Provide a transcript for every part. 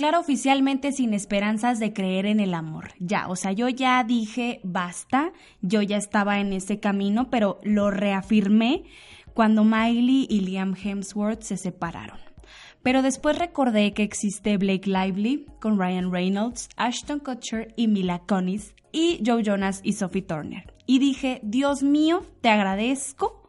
declara oficialmente sin esperanzas de creer en el amor. Ya, o sea, yo ya dije basta, yo ya estaba en ese camino, pero lo reafirmé cuando Miley y Liam Hemsworth se separaron. Pero después recordé que existe Blake Lively con Ryan Reynolds, Ashton Kutcher y Mila Kunis y Joe Jonas y Sophie Turner. Y dije, Dios mío, te agradezco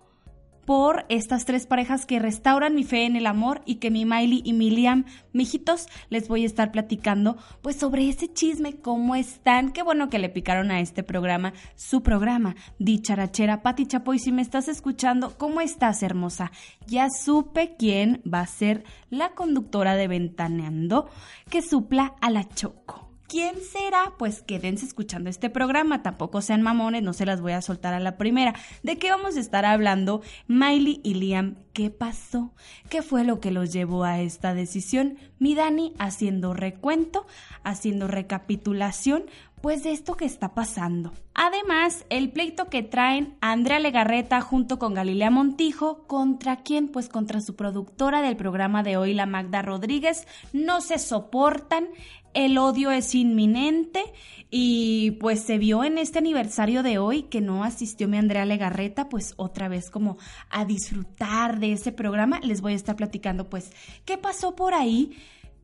por estas tres parejas que restauran mi fe en el amor y que mi Miley y mi Liam, mijitos, les voy a estar platicando pues sobre ese chisme, cómo están, qué bueno que le picaron a este programa, su programa, dicharachera, Pati Chapoy, si me estás escuchando, ¿cómo estás hermosa? Ya supe quién va a ser la conductora de Ventaneando que supla a la Choco. ¿Quién será? Pues quédense escuchando este programa, tampoco sean mamones, no se las voy a soltar a la primera. ¿De qué vamos a estar hablando? Miley y Liam, ¿qué pasó? ¿Qué fue lo que los llevó a esta decisión? Mi Dani haciendo recuento, haciendo recapitulación, pues de esto que está pasando. Además, el pleito que traen Andrea Legarreta junto con Galilea Montijo, ¿contra quién? Pues contra su productora del programa de hoy, la Magda Rodríguez, no se soportan, el odio es inminente y pues se vio en este aniversario de hoy que no asistió mi Andrea Legarreta, pues otra vez como a disfrutar de ese programa, les voy a estar platicando pues qué pasó por ahí,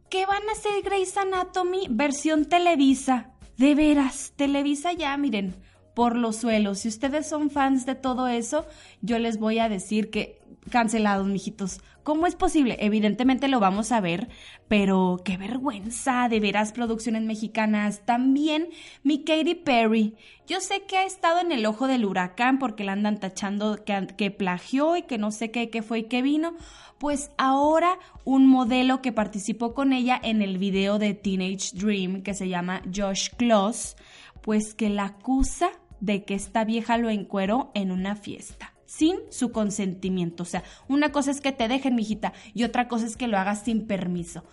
qué van a hacer Grey's Anatomy versión Televisa de veras, Televisa ya, miren, por los suelos. Si ustedes son fans de todo eso, yo les voy a decir que cancelados, mijitos. ¿Cómo es posible? Evidentemente lo vamos a ver, pero qué vergüenza, de veras producciones mexicanas. También mi Katy Perry. Yo sé que ha estado en el ojo del huracán porque la andan tachando que, que plagió y que no sé qué, qué fue y qué vino. Pues ahora un modelo que participó con ella en el video de Teenage Dream que se llama Josh Kloss, pues que la acusa de que esta vieja lo encueró en una fiesta sin su consentimiento. O sea, una cosa es que te dejen, mijita, y otra cosa es que lo hagas sin permiso.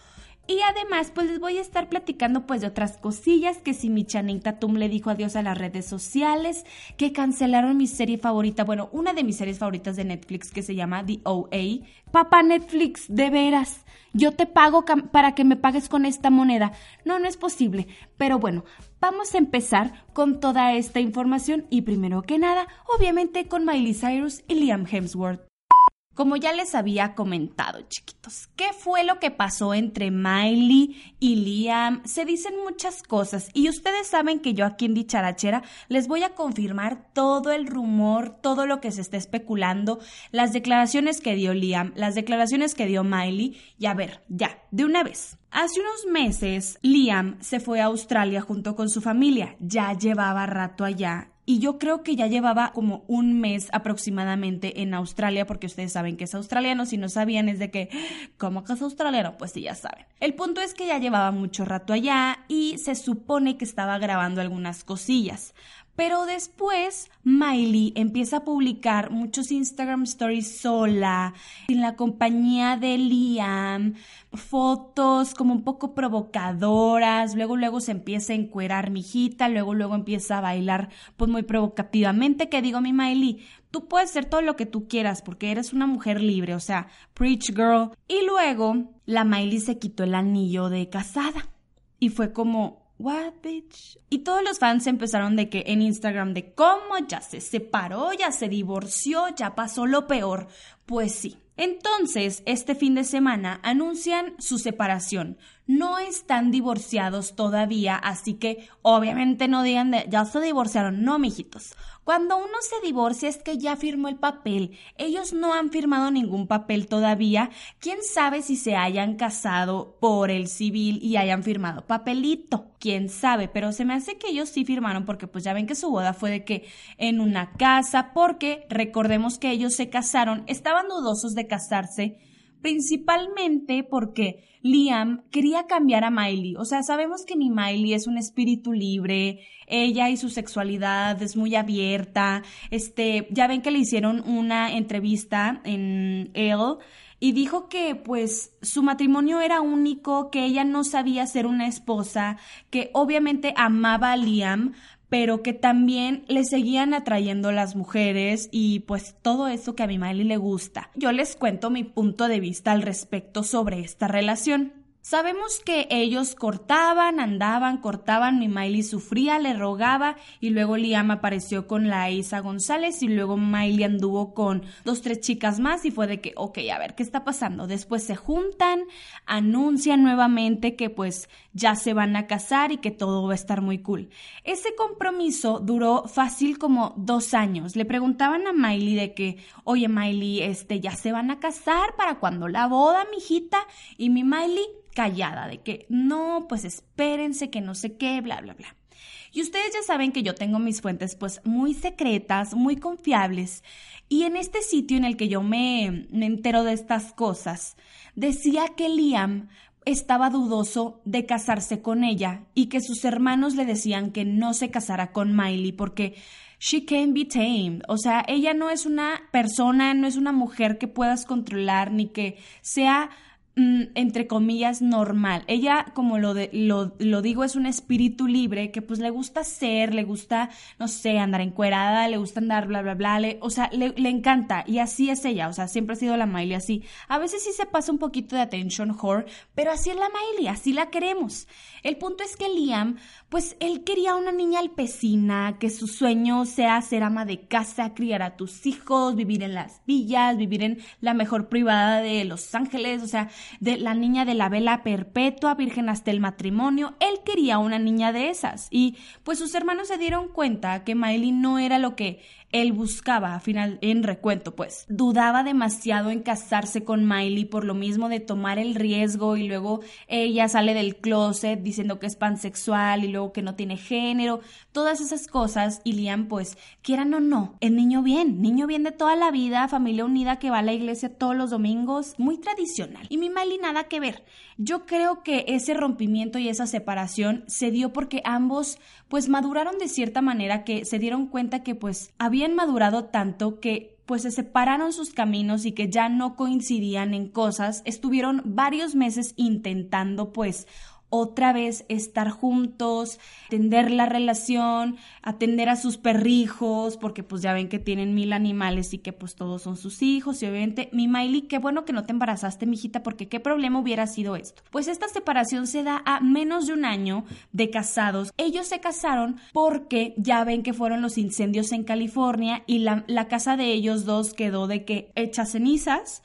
Y además, pues les voy a estar platicando pues de otras cosillas, que si mi Channing Tatum le dijo adiós a las redes sociales, que cancelaron mi serie favorita, bueno, una de mis series favoritas de Netflix que se llama The OA. Papá Netflix, de veras, yo te pago para que me pagues con esta moneda. No, no es posible. Pero bueno, vamos a empezar con toda esta información y primero que nada, obviamente con Miley Cyrus y Liam Hemsworth. Como ya les había comentado, chiquitos, ¿qué fue lo que pasó entre Miley y Liam? Se dicen muchas cosas y ustedes saben que yo aquí en Dicharachera les voy a confirmar todo el rumor, todo lo que se está especulando, las declaraciones que dio Liam, las declaraciones que dio Miley y a ver, ya, de una vez. Hace unos meses, Liam se fue a Australia junto con su familia. Ya llevaba rato allá y yo creo que ya llevaba como un mes aproximadamente en Australia, porque ustedes saben que es australiano, si no sabían es de que, ¿cómo que es australiano? Pues sí, ya saben. El punto es que ya llevaba mucho rato allá y se supone que estaba grabando algunas cosillas. Pero después Miley empieza a publicar muchos Instagram stories sola, en la compañía de Liam, fotos como un poco provocadoras, luego luego se empieza a encuerar mi hijita, luego luego empieza a bailar pues muy provocativamente, que digo mi Miley, tú puedes ser todo lo que tú quieras porque eres una mujer libre, o sea, preach girl. Y luego la Miley se quitó el anillo de casada y fue como, What bitch? Y todos los fans empezaron de que en Instagram de cómo ya se separó, ya se divorció, ya pasó lo peor. Pues sí. Entonces, este fin de semana anuncian su separación. No están divorciados todavía, así que obviamente no digan de ya se divorciaron. No, mijitos. Cuando uno se divorcia es que ya firmó el papel. Ellos no han firmado ningún papel todavía. ¿Quién sabe si se hayan casado por el civil y hayan firmado papelito? ¿Quién sabe? Pero se me hace que ellos sí firmaron porque pues ya ven que su boda fue de que en una casa, porque recordemos que ellos se casaron, estaban dudosos de casarse principalmente porque Liam quería cambiar a Miley. O sea, sabemos que ni Miley es un espíritu libre, ella y su sexualidad es muy abierta. Este, ya ven que le hicieron una entrevista en Elle y dijo que pues su matrimonio era único, que ella no sabía ser una esposa, que obviamente amaba a Liam, pero que también le seguían atrayendo las mujeres y pues todo eso que a mi Miley le gusta. Yo les cuento mi punto de vista al respecto sobre esta relación. Sabemos que ellos cortaban, andaban, cortaban, mi Miley sufría, le rogaba y luego Liam apareció con la Isa González y luego Miley anduvo con dos, tres chicas más y fue de que, ok, a ver, ¿qué está pasando? Después se juntan, anuncian nuevamente que pues ya se van a casar y que todo va a estar muy cool. Ese compromiso duró fácil como dos años. Le preguntaban a Miley de que, oye Miley, este, ya se van a casar para cuando la boda, mijita, y mi Miley callada, de que no, pues espérense, que no sé qué, bla, bla, bla. Y ustedes ya saben que yo tengo mis fuentes pues muy secretas, muy confiables. Y en este sitio en el que yo me, entero de estas cosas, decía que Liam estaba dudoso de casarse con ella y que sus hermanos le decían que no se casara con Miley porque she can be tamed. O sea, ella no es una persona, no es una mujer que puedas controlar ni que sea entre comillas, normal. Ella, como lo, de, lo, lo, digo, es un espíritu libre que pues le gusta ser, le gusta, no sé, andar encuerada, le gusta andar bla, bla, bla, le, o sea, le, le, encanta y así es ella, o sea, siempre ha sido la Miley así. A veces sí se pasa un poquito de attention whore, pero así es la Miley, así la queremos. El punto es que Liam, pues él quería una niña alpecina, que su sueño sea ser ama de casa, criar a tus hijos, vivir en las villas, vivir en la mejor privada de Los Ángeles, o sea, de la niña de la vela perpetua, virgen hasta el matrimonio. Él quería una niña de esas. Y pues sus hermanos se dieron cuenta que Miley no era lo que él buscaba, a final, en recuento, pues. Dudaba demasiado en casarse con Miley por lo mismo de tomar el riesgo y luego ella sale del closet diciendo que es pansexual y luego que no tiene género, todas esas cosas. Y Liam, pues, quieran o no, el niño bien, niño bien de toda la vida, familia unida que va a la iglesia todos los domingos, muy tradicional. Y mi Miley nada que ver. Yo creo que ese rompimiento y esa separación se dio porque ambos, pues, maduraron de cierta manera que se dieron cuenta que, pues, había madurado tanto que pues se separaron sus caminos y que ya no coincidían en cosas, estuvieron varios meses intentando pues otra vez estar juntos, atender la relación, atender a sus perrijos, porque pues ya ven que tienen mil animales y que pues todos son sus hijos. Y obviamente, mi Miley, qué bueno que no te embarazaste, mijita, porque qué problema hubiera sido esto. Pues esta separación se da a menos de un año de casados. Ellos se casaron porque ya ven que fueron los incendios en California y la, la casa de ellos dos quedó de que hecha cenizas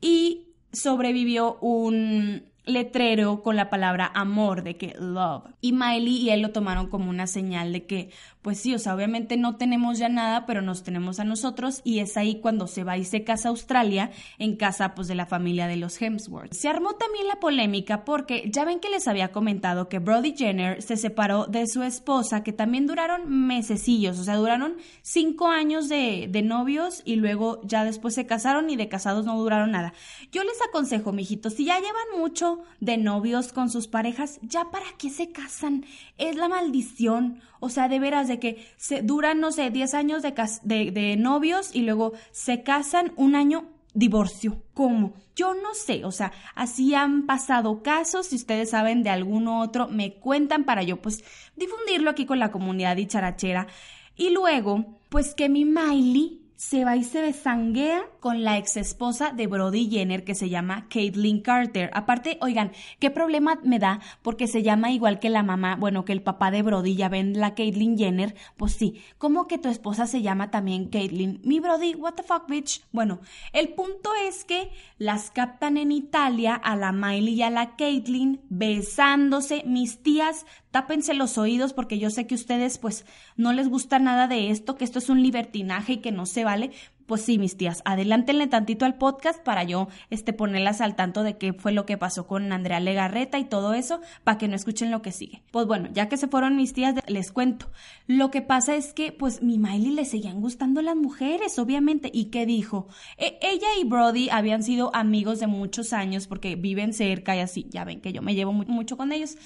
y sobrevivió un letrero con la palabra amor, de que love. Y Miley y él lo tomaron como una señal de que pues sí, o sea, obviamente no tenemos ya nada, pero nos tenemos a nosotros y es ahí cuando se va y se casa a Australia en casa pues de la familia de los Hemsworth. Se armó también la polémica porque ya ven que les había comentado que Brody Jenner se separó de su esposa que también duraron mesecillos, o sea, duraron cinco años de, de novios y luego ya después se casaron y de casados no duraron nada. Yo les aconsejo, mijitos, si ya llevan mucho de novios con sus parejas, ya para qué se casan, es la maldición, o sea, de veras de que se duran, no sé, 10 años de, de, de novios y luego se casan un año divorcio. ¿Cómo? Yo no sé, o sea, así han pasado casos, si ustedes saben de alguno otro, me cuentan para yo pues difundirlo aquí con la comunidad dicharachera. Y luego, pues que mi Miley se va y se besanguea con la ex esposa de Brody Jenner que se llama Caitlyn Carter. Aparte, oigan, ¿qué problema me da? Porque se llama igual que la mamá, bueno, que el papá de Brody, ya ven la Caitlyn Jenner. Pues sí, ¿cómo que tu esposa se llama también Caitlyn? Mi Brody, what the fuck, bitch. Bueno, el punto es que las captan en Italia a la Miley y a la Caitlyn besándose. Mis tías tápense los oídos porque yo sé que ustedes pues no les gusta nada de esto, que esto es un libertinaje y que no se vale. Pues sí, mis tías, adelántenle tantito al podcast para yo este, ponerlas al tanto de qué fue lo que pasó con Andrea Legarreta y todo eso, para que no escuchen lo que sigue. Pues bueno, ya que se fueron mis tías, les cuento. Lo que pasa es que, pues, mi Miley le seguían gustando las mujeres, obviamente. ¿Y qué dijo? E, ella y Brody habían sido amigos de muchos años porque viven cerca y así. Ya ven que yo me llevo mucho con ellos.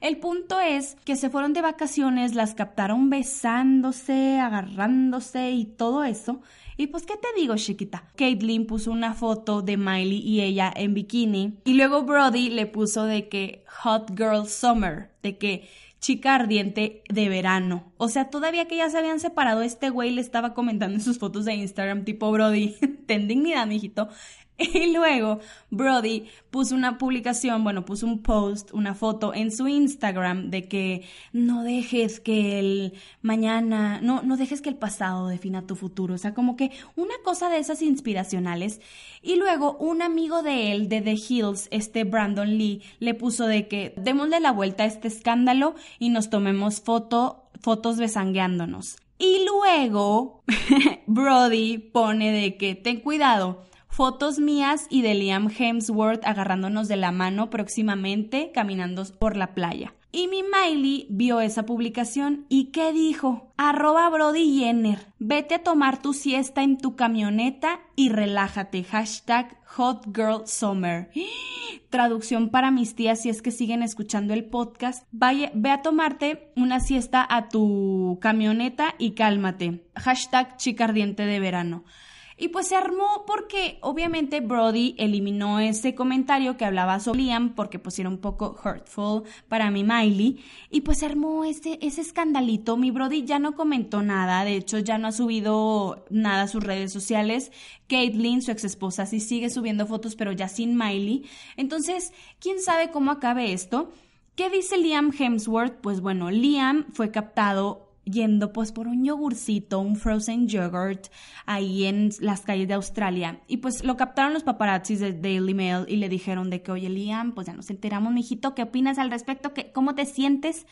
El punto es que se fueron de vacaciones, las captaron besándose, agarrándose y todo eso. Y pues, ¿qué te digo, chiquita? Caitlyn puso una foto de Miley y ella en bikini. Y luego Brody le puso de que Hot Girl Summer, de que chica ardiente de verano. O sea, todavía que ya se habían separado, este güey le estaba comentando en sus fotos de Instagram, tipo Brody, ten dignidad, mijito. Y luego Brody puso una publicación, bueno, puso un post, una foto en su Instagram de que no dejes que el mañana, no, no dejes que el pasado defina tu futuro. O sea, como que una cosa de esas inspiracionales. Y luego un amigo de él, de The Hills, este Brandon Lee, le puso de que démosle la vuelta a este escándalo y nos tomemos foto, fotos besangueándonos. Y luego Brody pone de que ten cuidado fotos mías y de Liam Hemsworth agarrándonos de la mano próximamente caminando por la playa. Y mi Miley vio esa publicación y ¿qué dijo? Arroba Brody Jenner, vete a tomar tu siesta en tu camioneta y relájate. Hashtag Hot Girl Summer. Traducción para mis tías si es que siguen escuchando el podcast. Vaya, ve a tomarte una siesta a tu camioneta y cálmate. Hashtag chica ardiente de verano. Y pues se armó porque obviamente Brody eliminó ese comentario que hablaba sobre Liam porque pues era un poco hurtful para mi Miley. Y pues se armó ese, ese escandalito. Mi Brody ya no comentó nada, de hecho ya no ha subido nada a sus redes sociales. Caitlyn, su ex esposa, sí sigue subiendo fotos pero ya sin Miley. Entonces, ¿quién sabe cómo acabe esto? ¿Qué dice Liam Hemsworth? Pues bueno, Liam fue captado yendo pues por un yogurcito, un frozen yogurt ahí en las calles de Australia. Y pues lo captaron los paparazzis de Daily Mail y le dijeron de que, oye Liam, pues ya nos enteramos, mijito, ¿qué opinas al respecto? ¿Qué, ¿Cómo te sientes?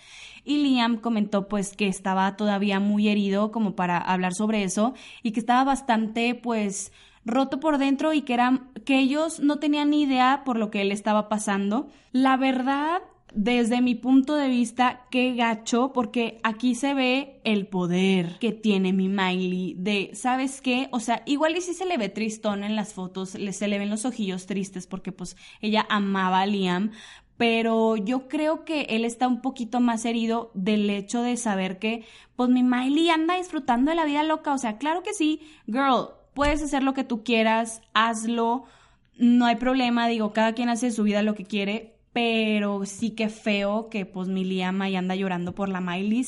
Y Liam comentó pues que estaba todavía muy herido como para hablar sobre eso y que estaba bastante pues roto por dentro y que eran que ellos no tenían ni idea por lo que él estaba pasando. La verdad desde mi punto de vista, qué gacho, porque aquí se ve el poder que tiene mi Miley de, ¿sabes qué? O sea, igual y si se le ve tristón en las fotos, se le ven los ojillos tristes porque pues ella amaba a Liam, pero yo creo que él está un poquito más herido del hecho de saber que pues mi Miley anda disfrutando de la vida loca, o sea, claro que sí, girl, puedes hacer lo que tú quieras, hazlo, no hay problema, digo, cada quien hace su vida lo que quiere, pero sí que feo que pues mi Liam ya anda llorando por la Miley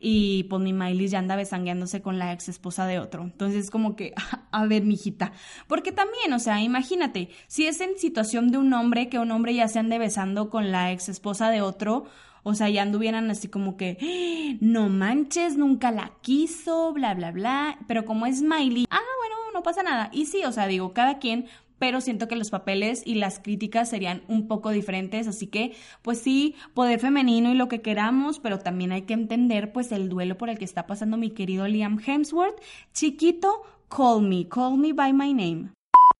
y pues mi Miley ya anda besangueándose con la ex esposa de otro. Entonces como que, a ver, mijita, porque también, o sea, imagínate, si es en situación de un hombre, que un hombre ya se ande besando con la ex esposa de otro, o sea, ya anduvieran así como que, ¡Ah! no manches, nunca la quiso, bla, bla, bla. Pero como es Miley, ah, bueno, no pasa nada. Y sí, o sea, digo, cada quien pero siento que los papeles y las críticas serían un poco diferentes, así que pues sí, poder femenino y lo que queramos, pero también hay que entender pues el duelo por el que está pasando mi querido Liam Hemsworth. Chiquito, call me, call me by my name.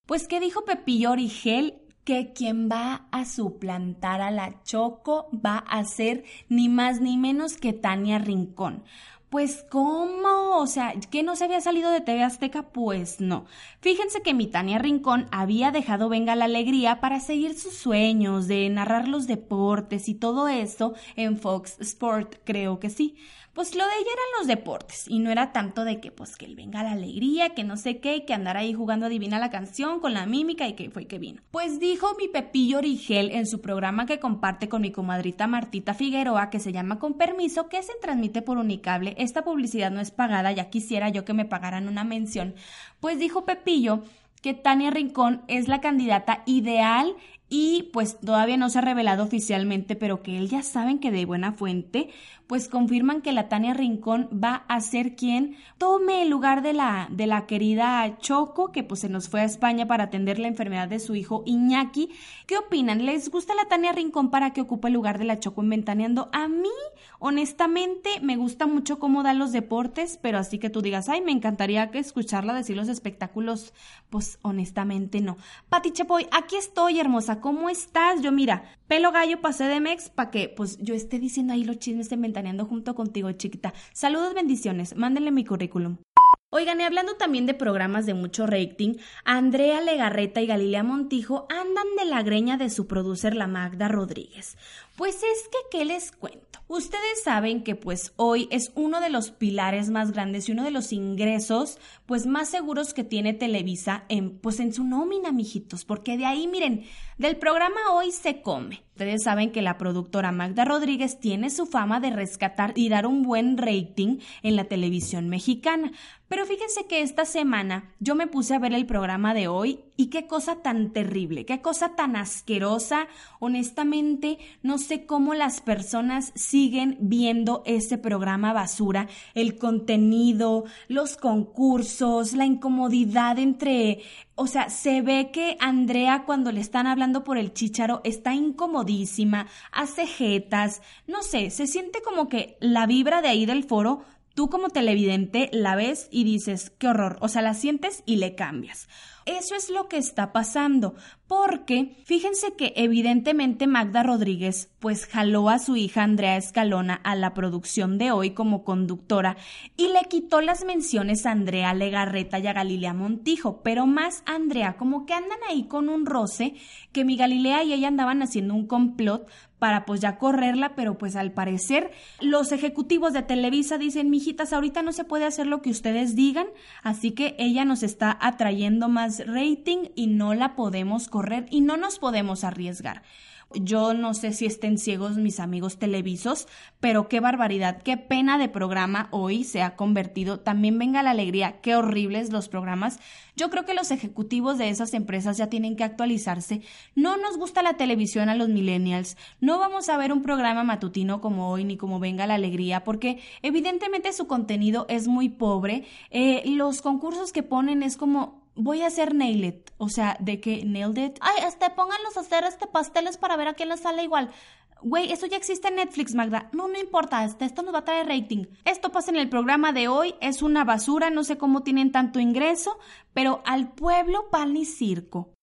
Pues ¿qué dijo Pepillo Origel? que quien va a suplantar a la Choco va a ser ni más ni menos que Tania Rincón. Pues ¿cómo? O sea, ¿que no se había salido de TV Azteca? Pues no. Fíjense que mi Tania Rincón había dejado Venga la Alegría para seguir sus sueños de narrar los deportes y todo eso en Fox Sport, creo que sí pues lo de ella eran los deportes y no era tanto de que pues que él venga la alegría, que no sé qué, que andar ahí jugando adivina la canción con la mímica y que fue que vino. Pues dijo mi Pepillo Origel en su programa que comparte con mi comadrita Martita Figueroa que se llama Con Permiso que se transmite por Unicable. Esta publicidad no es pagada, ya quisiera yo que me pagaran una mención. Pues dijo Pepillo que Tania Rincón es la candidata ideal y pues todavía no se ha revelado oficialmente, pero que él ya saben que de buena fuente, pues confirman que la Tania Rincón va a ser quien tome el lugar de la, de la querida Choco, que pues se nos fue a España para atender la enfermedad de su hijo Iñaki. ¿Qué opinan? ¿Les gusta la Tania Rincón para que ocupe el lugar de la Choco en Ventaneando? A mí, honestamente, me gusta mucho cómo da los deportes, pero así que tú digas, ay, me encantaría que escucharla decir los espectáculos, pues honestamente no. Pati Chapoy, aquí estoy, hermosa ¿cómo estás? Yo, mira, pelo gallo pasé de Mex para que pues yo esté diciendo ahí los chismes de ventaneando junto contigo, chiquita. Saludos, bendiciones. Mándenle mi currículum. Oigan, y hablando también de programas de mucho rating, Andrea Legarreta y Galilea Montijo andan de la greña de su producer, la Magda Rodríguez. Pues es que, ¿qué les cuento? Ustedes saben que pues hoy es uno de los pilares más grandes y uno de los ingresos pues más seguros que tiene Televisa en pues en su nómina, mijitos, porque de ahí, miren, del programa hoy se come. Ustedes saben que la productora Magda Rodríguez tiene su fama de rescatar y dar un buen rating en la televisión mexicana. Pero fíjense que esta semana yo me puse a ver el programa de hoy Y qué cosa tan terrible, qué cosa tan asquerosa. Honestamente, no sé cómo las personas siguen viendo ese programa basura, el contenido, los concursos, la incomodidad entre... O sea, se ve que Andrea cuando le están hablando por el chicharo está incomodísima, hace jetas, no sé, se siente como que la vibra de ahí del foro Tú como televidente la ves y dices, qué horror, o sea, la sientes y le cambias. Eso es lo que está pasando, porque fíjense que evidentemente Magda Rodríguez pues jaló a su hija Andrea Escalona a la producción de hoy como conductora y le quitó las menciones a Andrea Legarreta y a Galilea Montijo, pero más Andrea, como que andan ahí con un roce, que mi Galilea y ella andaban haciendo un complot para pues ya correrla, pero pues al parecer los ejecutivos de Televisa dicen, mijitas, ahorita no se puede hacer lo que ustedes digan, así que ella nos está atrayendo más rating y no la podemos correr y no nos podemos arriesgar. Yo no sé si estén ciegos mis amigos televisos, pero qué barbaridad, qué pena de programa hoy se ha convertido. También venga la alegría, qué horribles los programas. Yo creo que los ejecutivos de esas empresas ya tienen que actualizarse. No nos gusta la televisión a los millennials. No vamos a ver un programa matutino como hoy ni como venga la alegría, porque evidentemente su contenido es muy pobre. Eh, los concursos que ponen es como voy a hacer nail it, o sea, de que nailed it. Ay, este, pónganlos a hacer este pasteles para ver a quién les sale igual. Güey, eso ya existe en Netflix, Magda. No, no importa, este, esto nos va a traer rating. Esto pasa en el programa de hoy, es una basura, no sé cómo tienen tanto ingreso, pero al pueblo pan y circo.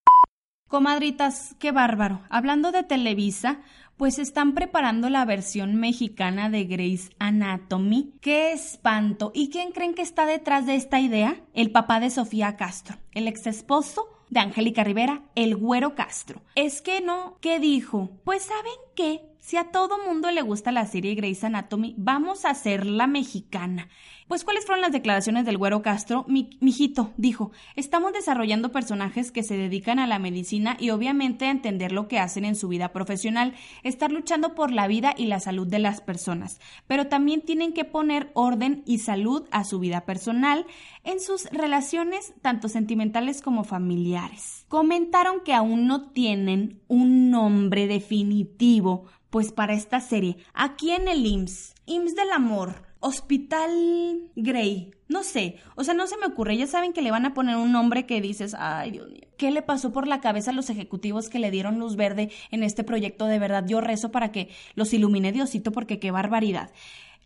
Comadritas, qué bárbaro. Hablando de Televisa, pues están preparando la versión mexicana de Grey's Anatomy. ¡Qué espanto! ¿Y quién creen que está detrás de esta idea? El papá de Sofía Castro, el ex esposo de Angélica Rivera, el güero Castro. Es que no, ¿qué dijo? Pues saben qué, si a todo mundo le gusta la serie Grey's Anatomy, vamos a hacerla mexicana. Pues, ¿cuáles fueron las declaraciones del güero Castro? Mi, mijito dijo, estamos desarrollando personajes que se dedican a la medicina y obviamente a entender lo que hacen en su vida profesional, estar luchando por la vida y la salud de las personas, pero también tienen que poner orden y salud a su vida personal en sus relaciones tanto sentimentales como familiares. Comentaron que aún no tienen un nombre definitivo pues para esta serie, aquí en el IMSS, IMSS del Amor, Hospital Grey. No sé, o sea, no se me ocurre. Ya saben que le van a poner un nombre que dices, ay Dios mío, ¿qué le pasó por la cabeza a los ejecutivos que le dieron luz verde en este proyecto? De verdad, yo rezo para que los ilumine Diosito porque qué barbaridad.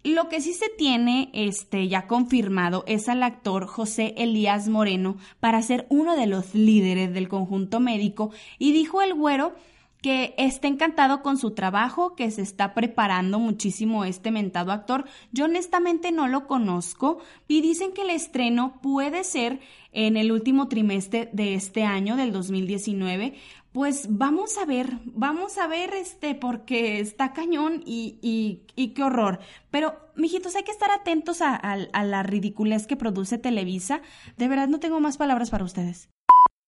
Lo que sí se tiene este, ya confirmado es al actor José Elías Moreno para ser uno de los líderes del conjunto médico y dijo el güero que está encantado con su trabajo, que se está preparando muchísimo este mentado actor. Yo honestamente no lo conozco y dicen que el estreno puede ser en el último trimestre de este año, del 2019. Pues vamos a ver, vamos a ver este, porque está cañón y, y, y qué horror. Pero, mijitos, hay que estar atentos a, a la ridiculez que produce Televisa. De verdad no tengo más palabras para ustedes.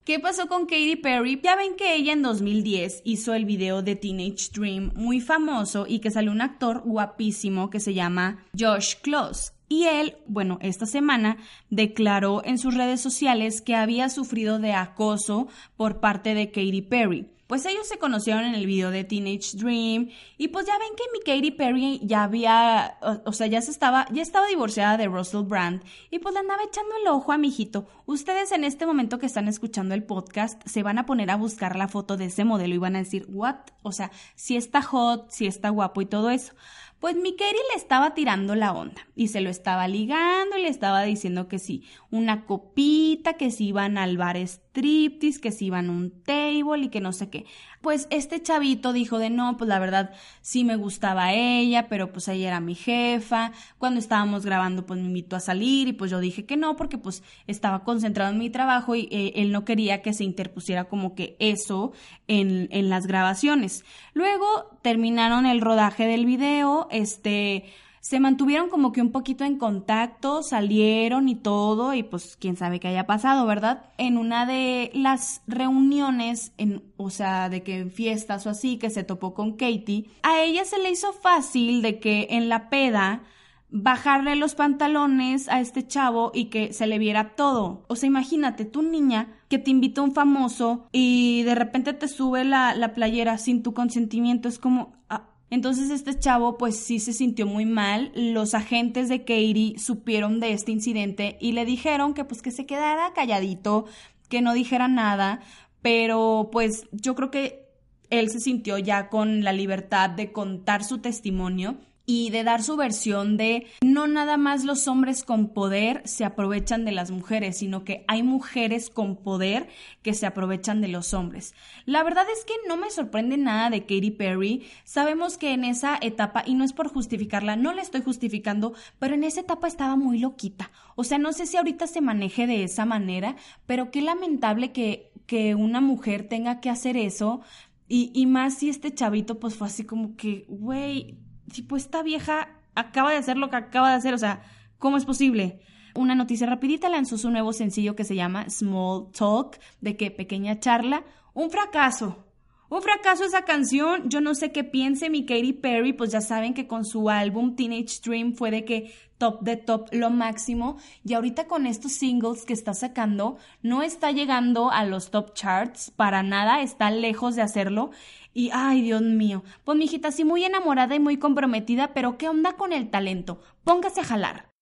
¿Qué pasó con Katy Perry? Ya ven que ella en 2010 hizo el video de Teenage Dream muy famoso y que salió un actor guapísimo que se llama Josh Close. Y él, bueno, esta semana declaró en sus redes sociales que había sufrido de acoso por parte de Katy Perry. Pues ellos se conocieron en el video de Teenage Dream y pues ya ven que mi Katy Perry ya había, o, sea, ya se estaba, ya estaba divorciada de Russell Brand y pues le andaba echando el ojo a mi hijito. Ustedes en este momento que están escuchando el podcast se van a poner a buscar la foto de ese modelo y van a decir, what? O sea, si está hot, si está guapo y todo eso. Pues mi Katie le estaba tirando la onda y se lo estaba ligando y le estaba diciendo que sí, una copita, que si iban al bar striptease, que si iban a un table y que no sé qué. Pues este chavito dijo de no, pues la verdad sí me gustaba ella, pero pues ella era mi jefa. Cuando estábamos grabando pues me invitó a salir y pues yo dije que no porque pues estaba concentrado en mi trabajo y eh, él no quería que se interpusiera como que eso en, en las grabaciones. Luego terminaron el rodaje del video, este se mantuvieron como que un poquito en contacto, salieron y todo, y pues quién sabe qué haya pasado, ¿verdad? En una de las reuniones, en, o sea, de que en fiestas o así, que se topó con Katie, a ella se le hizo fácil de que en la peda bajarle los pantalones a este chavo y que se le viera todo. O sea, imagínate, tu niña que te invita un famoso y de repente te sube la, la playera sin tu consentimiento, es como... Ah. Entonces este chavo pues sí se sintió muy mal. Los agentes de Katie supieron de este incidente y le dijeron que pues que se quedara calladito, que no dijera nada, pero pues yo creo que él se sintió ya con la libertad de contar su testimonio y de dar su versión de no nada más los hombres con poder se aprovechan de las mujeres, sino que hay mujeres con poder que se aprovechan de los hombres. La verdad es que no me sorprende nada de Katy Perry. Sabemos que en esa etapa, y no es por justificarla, no la estoy justificando, pero en esa etapa estaba muy loquita. O sea, no sé si ahorita se maneje de esa manera, pero qué lamentable que, que una mujer tenga que hacer eso. Y, y más si este chavito pues fue así como que, güey, tipo, esta vieja acaba de hacer lo que acaba de hacer, o sea, ¿cómo es posible? Una noticia rapidita lanzó su nuevo sencillo que se llama Small Talk, de que pequeña charla, un fracaso. Un fracaso esa canción, yo no sé qué piense mi Katy Perry, pues ya saben que con su álbum Teenage Dream fue de que top de top lo máximo. Y ahorita con estos singles que está sacando no está llegando a los top charts para nada, está lejos de hacerlo. Y ay, Dios mío, pues mi hijita sí muy enamorada y muy comprometida, pero ¿qué onda con el talento? Póngase a jalar.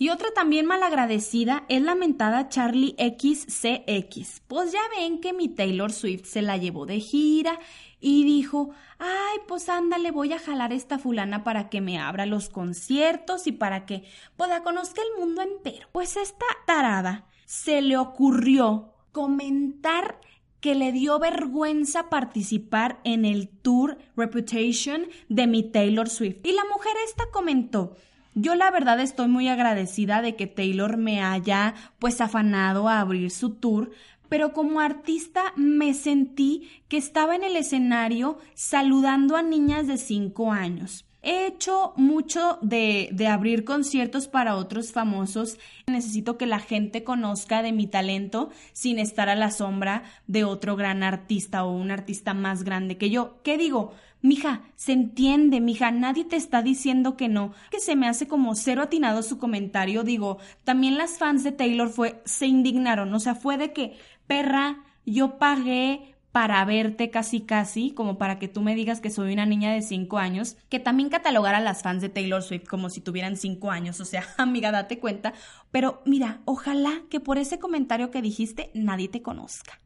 Y otra también malagradecida es la mentada Charlie XCX. Pues ya ven que mi Taylor Swift se la llevó de gira y dijo, ay, pues ándale, voy a jalar esta fulana para que me abra los conciertos y para que pueda conozca el mundo entero. Pues esta tarada se le ocurrió comentar que le dio vergüenza participar en el tour Reputation de mi Taylor Swift. Y la mujer esta comentó, yo la verdad estoy muy agradecida de que Taylor me haya pues afanado a abrir su tour, pero como artista me sentí que estaba en el escenario saludando a niñas de 5 años. He hecho mucho de, de, abrir conciertos para otros famosos. Necesito que la gente conozca de mi talento sin estar a la sombra de otro gran artista o un artista más grande que yo. ¿Qué digo? Mija, se entiende, mija, nadie te está diciendo que no, que se me hace como cero atinado su comentario, digo, también las fans de Taylor fue, se indignaron, o sea, fue de que, perra, yo pagué para verte casi casi, como para que tú me digas que soy una niña de 5 años, que también catalogar a las fans de Taylor Swift como si tuvieran 5 años, o sea, amiga, date cuenta, pero mira, ojalá que por ese comentario que dijiste nadie te conozca.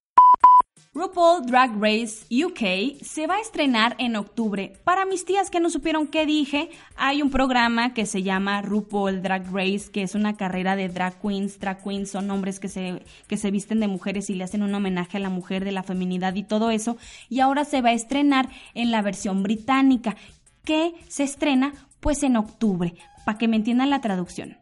RuPaul Drag Race UK se va a estrenar en octubre. Para mis tías que no supieron qué dije, hay un programa que se llama RuPaul Drag Race, que es una carrera de drag queens. Drag queens son hombres que se, que se visten de mujeres y le hacen un homenaje a la mujer de la feminidad y todo eso. Y ahora se va a estrenar en la versión británica, que se estrena pues en octubre, para que me entiendan la traducción.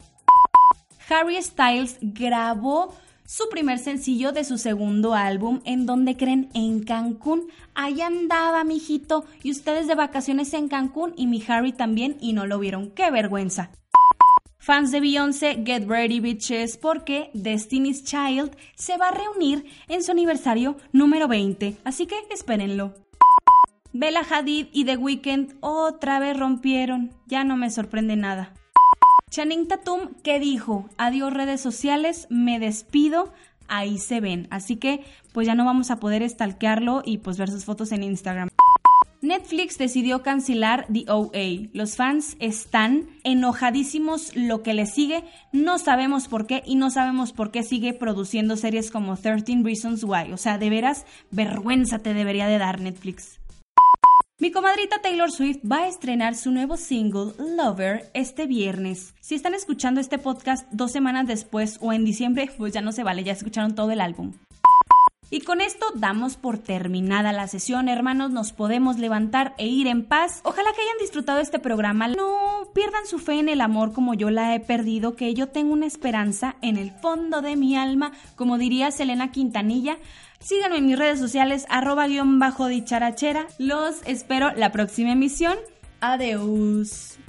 Harry Styles grabó su primer sencillo de su segundo álbum, en donde creen en Cancún. Ahí andaba, mijito, y ustedes de vacaciones en Cancún y mi Harry también, y no lo vieron. ¡Qué vergüenza! Fans de Beyoncé, get ready bitches, porque Destiny's Child se va a reunir en su aniversario número 20, así que espérenlo. Bella Hadid y The Weeknd otra vez rompieron, ya no me sorprende nada. Channing Tatum, ¿qué dijo? Adiós redes sociales, me despido, ahí se ven. Así que pues ya no vamos a poder stalkearlo y pues ver sus fotos en Instagram. Netflix decidió cancelar The OA. Los fans están enojadísimos lo que le sigue. No sabemos por qué y no sabemos por qué sigue produciendo series como 13 Reasons Why. O sea, de veras, vergüenza te debería de dar Netflix. Mi comadrita Taylor Swift va a estrenar su nuevo single Lover este viernes. Si están escuchando este podcast dos semanas después o en diciembre, pues ya no se vale, ya escucharon todo el álbum. Y con esto damos por terminada la sesión, hermanos, nos podemos levantar e ir en paz. Ojalá que hayan disfrutado este programa. No pierdan su fe en el amor como yo la he perdido, que yo tengo una esperanza en el fondo de mi alma, como diría Selena Quintanilla. Síganme en mis redes sociales, arroba guion bajo dicharachera. Los espero la próxima emisión. Adeus.